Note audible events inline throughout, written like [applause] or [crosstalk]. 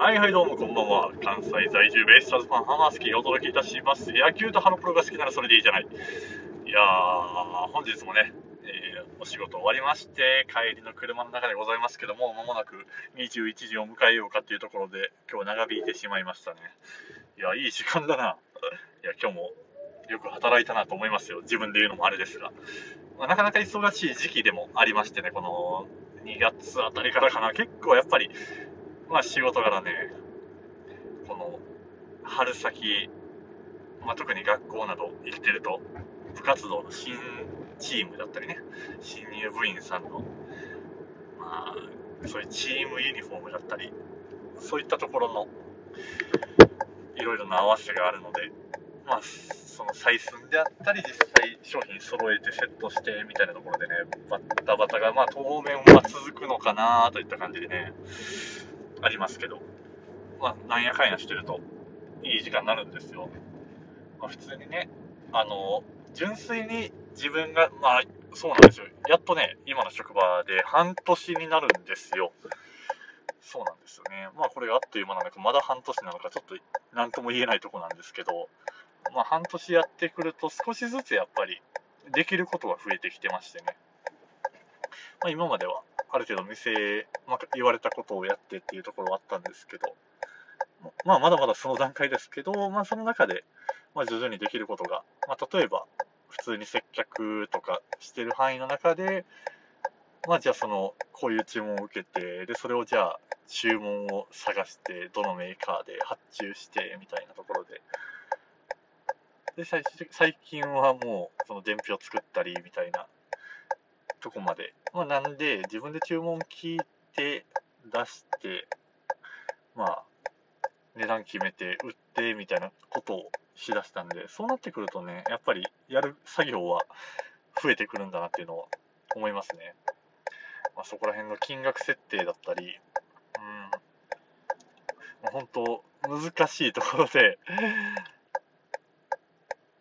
はいはいどうもこんばんは。関西在住ベイスターズファンハマスキーお届けいたします。野球とハロプロが好きならそれでいいじゃない。いやー、本日もね、えーお仕事終わりまして、帰りの車の中でございますけども、まもなく21時を迎えようかっていうところで、今日長引いてしまいましたね。いや、いい時間だな。いや、今日もよく働いたなと思いますよ。自分で言うのもあれですが。まあなかなか忙しい時期でもありましてね、この2月あたりからかな、結構やっぱり、まあ仕事柄ね、この春先、まあ、特に学校など行ってると、部活動の新チームだったりね、新入部員さんの、まあ、そういうチームユニフォームだったり、そういったところのいろいろな合わせがあるので、まあ、その採寸であったり、実際商品揃えてセットしてみたいなところでね、バッタバタが、まあ当面は続くのかなといった感じでね、ありますけど、まあなんやかんやしてると、いい時間になるんですよ。まあ普通にね、あの、純粋に自分が、まあそうなんですよ。やっとね、今の職場で半年になるんですよ。そうなんですよね。まあこれがあっという間なのか、まだ半年なのか、ちょっと何とも言えないとこなんですけど、まあ半年やってくると少しずつやっぱりできることが増えてきてましてね。まあ今まではある程度店、まあ、言われたことをやってっていうところはあったんですけど、まあまだまだその段階ですけど、まあその中で、まあ徐々にできることが、まあ例えば普通に接客とかしてる範囲の中で、まあじゃあその、こういう注文を受けて、で、それをじゃあ注文を探して、どのメーカーで発注して、みたいなところで、で、最終的最近はもう、その伝票作ったり、みたいなとこまで。まあなんで、自分で注文聞いて、出して、まあ、値段決めて、売って、みたいなことをしだしたんで、そうなってくるとね、やっぱりやる作業は増えてくるんだなっていうのは思いますね。まあ、そこら辺の金額設定だったり、うん、もう本当難しいところで、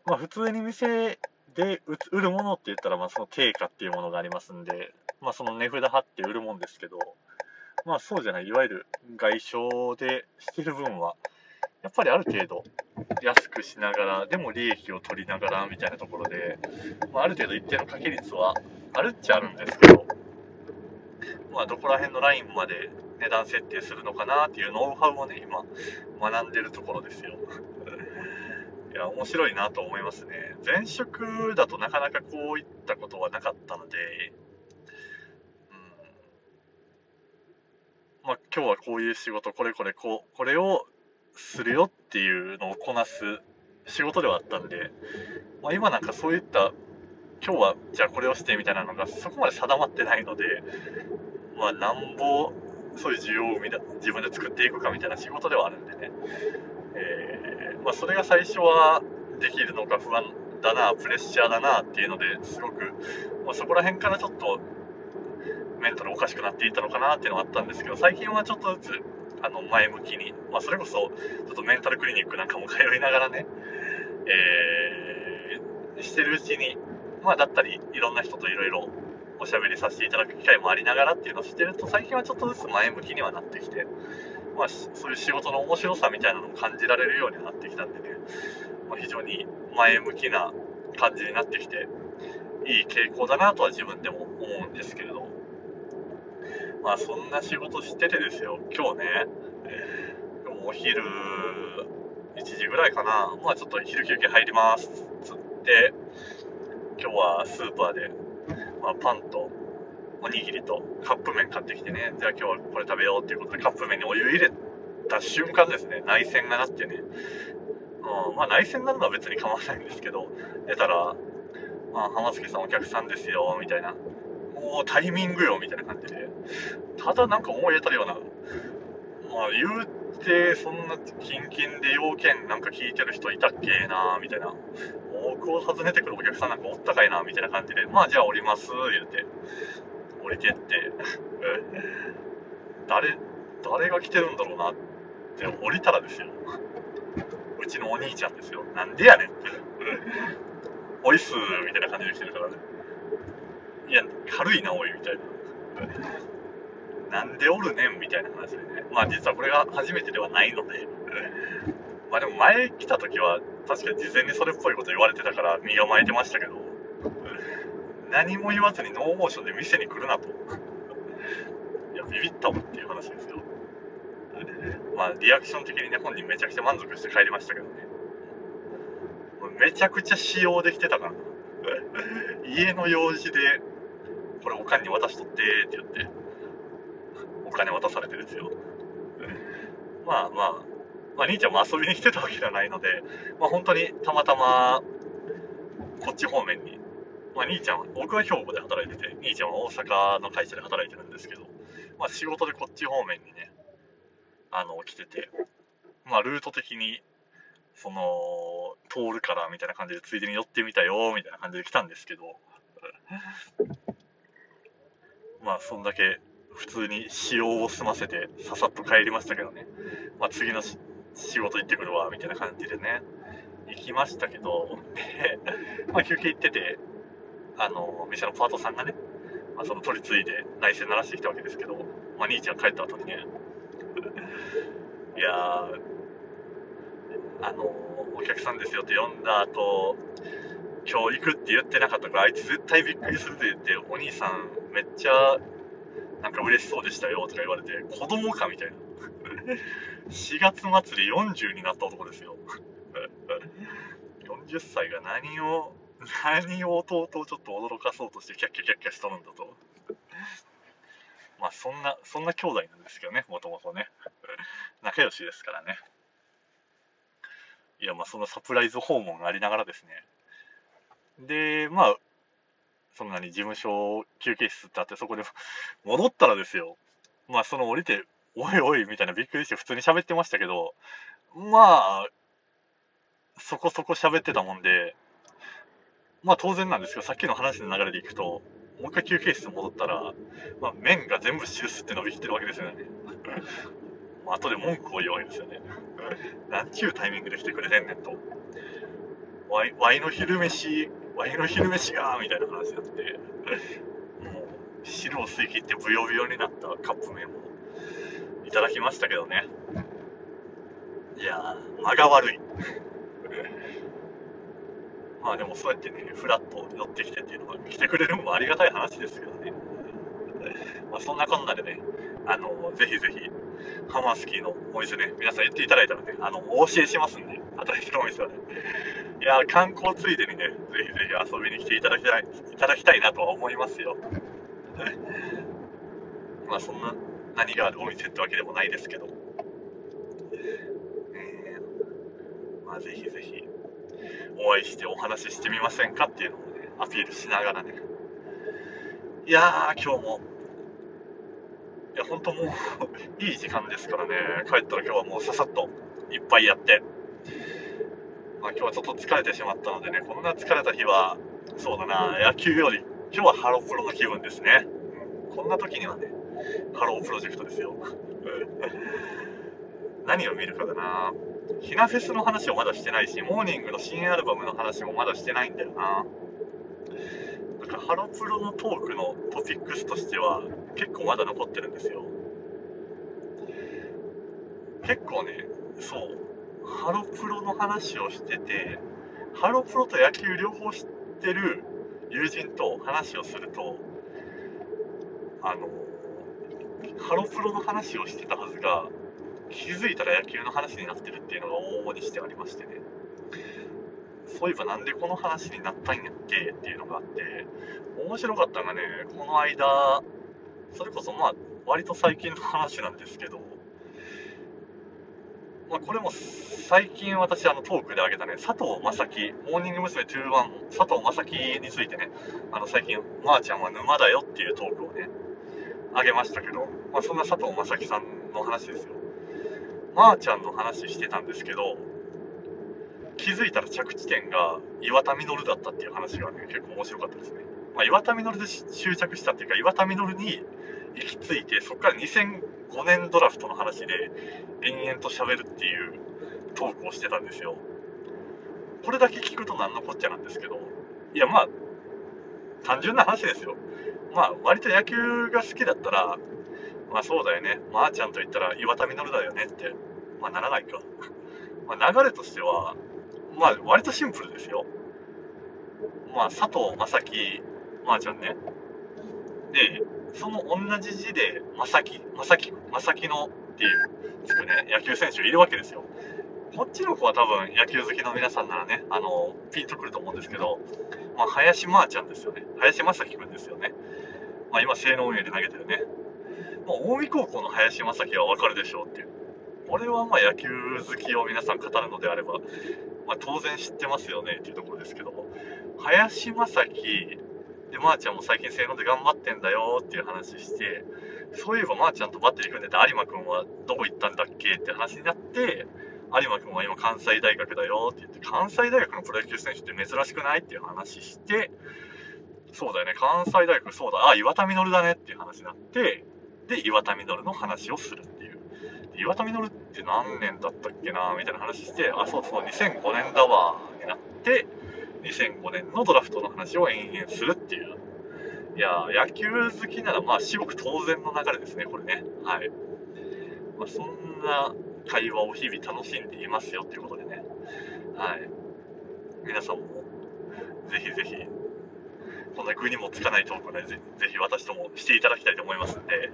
まあ普通に店で売るものって言ったら、まあその定価っていうものがありますんで、まあその値札貼って売るもんですけど、まあそうじゃない、いわゆる外商でしてる分は、やっぱりある程度安くしながら、でも利益を取りながらみたいなところで、まあ、ある程度一定の掛け率はあるっちゃあるんですけど、まあ、どこら辺のラインまで値段設定するのかなっていうノウハウをね、今、学んでるところですよ。や、面白いなと思いますね。前職だとなかなかこういったことはなかったので、うん、まあ、今日はこういう仕事、これこれこう、これをするよっていうのをこなす仕事ではあったんで、まあ、今なんかそういった今日はじゃあこれをしてみたいなのがそこまで定まってないので、まあ、なんぼそういう需要を自分で作っていくかみたいな仕事ではあるんでね、えーまあ、それが最初はできるのか不安だな、プレッシャーだなっていうのですごく、まあ、そこら辺からちょっとメンタルおかしくなっていたのかなっていうのはあったんですけど、最近はちょっとずつあの前向きに、まあ、それこそちょっとメンタルクリニックなんかも通いながらね、えーしてるうちに、まあ、だったり、いろんな人といろいろおしゃべりさせていただく機会もありながらっていうのをしてると、最近はちょっとずつ前向きにはなってきて、まあ、そういう仕事の面白さみたいなのも感じられるようになってきたんでね、まあ、非常に前向きな感じになってきて、いい傾向だなとは自分でも思うんですけれど、まあ、そんな仕事しててですよ、今日ね、今日もお昼1時ぐらいかな、まあちょっと昼休憩入ります。っつって、今日はスーパーで、まあ、パンとおにぎりとカップ麺買ってきてね、じゃあ今日はこれ食べようっていうことでカップ麺にお湯入れた瞬間ですね、内戦がなってね、うん、まあ内戦になるのは別に構わないんですけど、出たら、まあ、浜月さんお客さんですよ、みたいな、もうタイミングよ、みたいな感じで、ただなんか思い当たるような、まあ言うて、そんなキンキンで要件なんか聞いてる人いたっけなみたいな。僕を訪ねてくるお客さんなんかおったかいなみたいな感じで、まあじゃあ降ります、言うて。降りてって、誰、誰が来てるんだろうなって降りたらですよ。うちのお兄ちゃんですよ。なんでやねんって。おいっすみたいな感じで来てるからね。いや、軽いな、おい、みたいな。なんでおるねんみたいな話でね。まあ実はこれが初めてではないので、まあでも前来た時は確か事前にそれっぽいこと言われてたから身構えてましたけど、何も言わずにノーモーションで店に来るなと。いや、ビビったもんっていう話ですよ。まあリアクション的にね、本人めちゃくちゃ満足して帰りましたけどね。めちゃくちゃ使用できてたからな。[laughs] 家の用事で、これおかんに渡しとってって言って、お金渡されてですよ。まあまあ、まあ、兄ちゃんも遊びに来てたわけじゃないので、まあ本当にたまたま、こっち方面に、まあ兄ちゃんは、僕は兵庫で働いてて、兄ちゃんは大阪の会社で働いてるんですけど、まあ仕事でこっち方面にね、あの、来てて、まあルート的に、その、通るからみたいな感じでついでに寄ってみたよみたいな感じで来たんですけど、[laughs] まあそんだけ普通に使用を済ませてささっと帰りましたけどね、まあ次の仕事行ってくるわみたいな感じでね、行きましたけど、まあ休憩行ってて、あの、店のパートさんがね、まあ、その取り継いで内線鳴らしてきたわけですけど、まあ兄ちゃん帰った後にね、[laughs] いや、あの、お客さんですよって呼んだ後、今日行くって言ってなかったから、あいつ絶対びっくりするって言って、お兄さんめっちゃ、なんか嬉しそうでしたよとか言われて、子供かみたいな。[laughs] 4月末で40になった男ですよ。[laughs] 40歳が何を、何を弟をちょっと驚かそうとしてキャッキャキャッキャしとるんだと。まあそんな、そんな兄弟なんですけどね、もともとね。仲良しですからね。いや、まあ、そのサプライズ訪問がありながらですね。で、まあ、そんなに事務所休憩室ってあって、そこで戻ったらですよ。まあ、その降りて、おいおいみたいなびっくりして普通に喋ってましたけど、まあ、そこそこ喋ってたもんで、まあ当然なんですけど、さっきの話の流れでいくと、もう一回休憩室に戻ったら、まあ、麺が全部汁吸って伸びきってるわけですよね。[laughs] まあ、後で文句を言うわけですよね。なんちゅうタイミングで来てくれてんねんと。ワイワイの昼飯、ワイの昼飯が、みたいな話になって、もう、汁を吸い切ってブヨブヨになったカップ麺をいただきましたけどね。いや、間が悪い。まあでもそうやってね、フラッと寄ってきてっていうのは、来てくれるのもありがたい話ですけどね。まあそんなこんなでね、あの、ぜひぜひ、ハマスキーのお店ね、皆さん言っていただいたらね、あの、お教えしますんで、働いお店はね。いや観光ついでにね、ぜひぜひ遊びに来ていただきたい、いただきたいなとは思いますよ。[laughs] まあ、そんな、何があるお店ってわけでもないですけど。えー、まあ、ぜひぜひ、お会いしてお話ししてみませんかっていうのをね、アピールしながらね。いやー、今日もいや、本当もう [laughs] いい時間ですからね、帰ったら今日はもうささっといっぱいやって、まあ、今日はちょっと疲れてしまったのでね、こんな疲れた日は、そうだな、野球より、今日はハロプロの気分ですね。うん、こんな時にはね、ハロープロジェクトですよ。[laughs] 何を見るかだな。ひなフェスの話をまだしてないし、モーニングの新アルバムの話もまだしてないんだよな。だからハロプロのトークのトピックスとしては結構まだ残ってるんですよ結構ねそうハロプロの話をしててハロプロと野球両方知ってる友人と話をするとあのハロプロの話をしてたはずが気づいたら野球の話になってるっていうのが往々にしてありましてねそういえばなんでこの話になったんやっけっていうのがあって、面白かったのがね、この間、それこそまあ、割と最近の話なんですけど、まあ、これも最近私あのトークで挙げたね、佐藤正樹、モーニング娘。21、佐藤正樹についてね、あの最近、まー、ちゃんは沼だよっていうトークをね、あげましたけど、まあ、そんな佐藤正樹さんの話ですよ。まー、ちゃんの話してたんですけど、気づいたら着地点が岩田稔だったっていう話がね、結構面白かったですね。まあ、岩田稔で終着したっていうか、岩田稔に行き着いて、そこから2005年ドラフトの話で延々と喋るっていうトークをしてたんですよ。これだけ聞くと何のこっちゃなんですけど、いやまあ、単純な話ですよ。まあ、割と野球が好きだったら、まあそうだよね。まー、あ、ちゃんと言ったら岩田稔だよねって。まあならないか。[laughs] まあ流れとしては、まあ割とシンプルですよ。まあ佐藤正樹、まー、あ、ちゃんね。で、その同じ字で、正樹、正樹、正樹のっていう、つくね、野球選手いるわけですよ。こっちの子は多分野球好きの皆さんならね、あの、ピンとくると思うんですけど、まあ、林まーちゃんですよね。林正樹くんですよね。まあ、今、性能運営で投げてるね。まあ、近江高校の林正樹はわかるでしょうっていう。これはまあ野球好きを皆さん語るのであれば、まあ、当然知ってますよねっていうところですけども、林正樹、で、まーちゃんも最近性能で頑張ってんだよっていう話して、そういえばまーちゃんとバッテリー組んでた有馬くんはどこ行ったんだっけ？って話になって、有馬君は今関西大学だよって言って、関西大学のプロ野球選手って珍しくない？っていう話して、そうだよね、関西大学、そうだ、あ、岩田稔だねっていう話になって、で、岩田稔の話をする。っていう。岩田稔って何年だったっけなみたいな話して、あ、そうそう、2005年だわ、になって、2005年のドラフトの話を延々するっていう。いや、野球好きなら、まあ、至極当然の流れですね、これね。はい。まあ、そんな会話を日々楽しんでいますよっていうことでね。はい。皆さんも、ぜひぜひ、こんな具にもつかないトークをね、ぜぜひ私ともしていただきたいと思いますんで、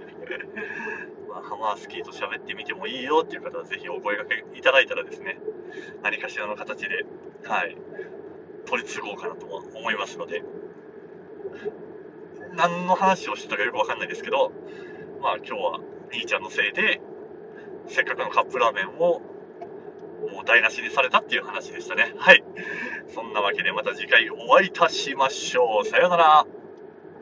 ハマースキーと喋ってみてもいいよっていう方はぜひお声掛けいただいたらですね、何かしらの形で、はい、取り継ごうかなと思いますので、何の話をしてたかよくわかんないですけど、まあ今日は兄ちゃんのせいで、せっかくのカップラーメンをもう台無しにされたっていう話でしたね。はい。そんなわけでまた次回お会いいたしましょう。さようなら。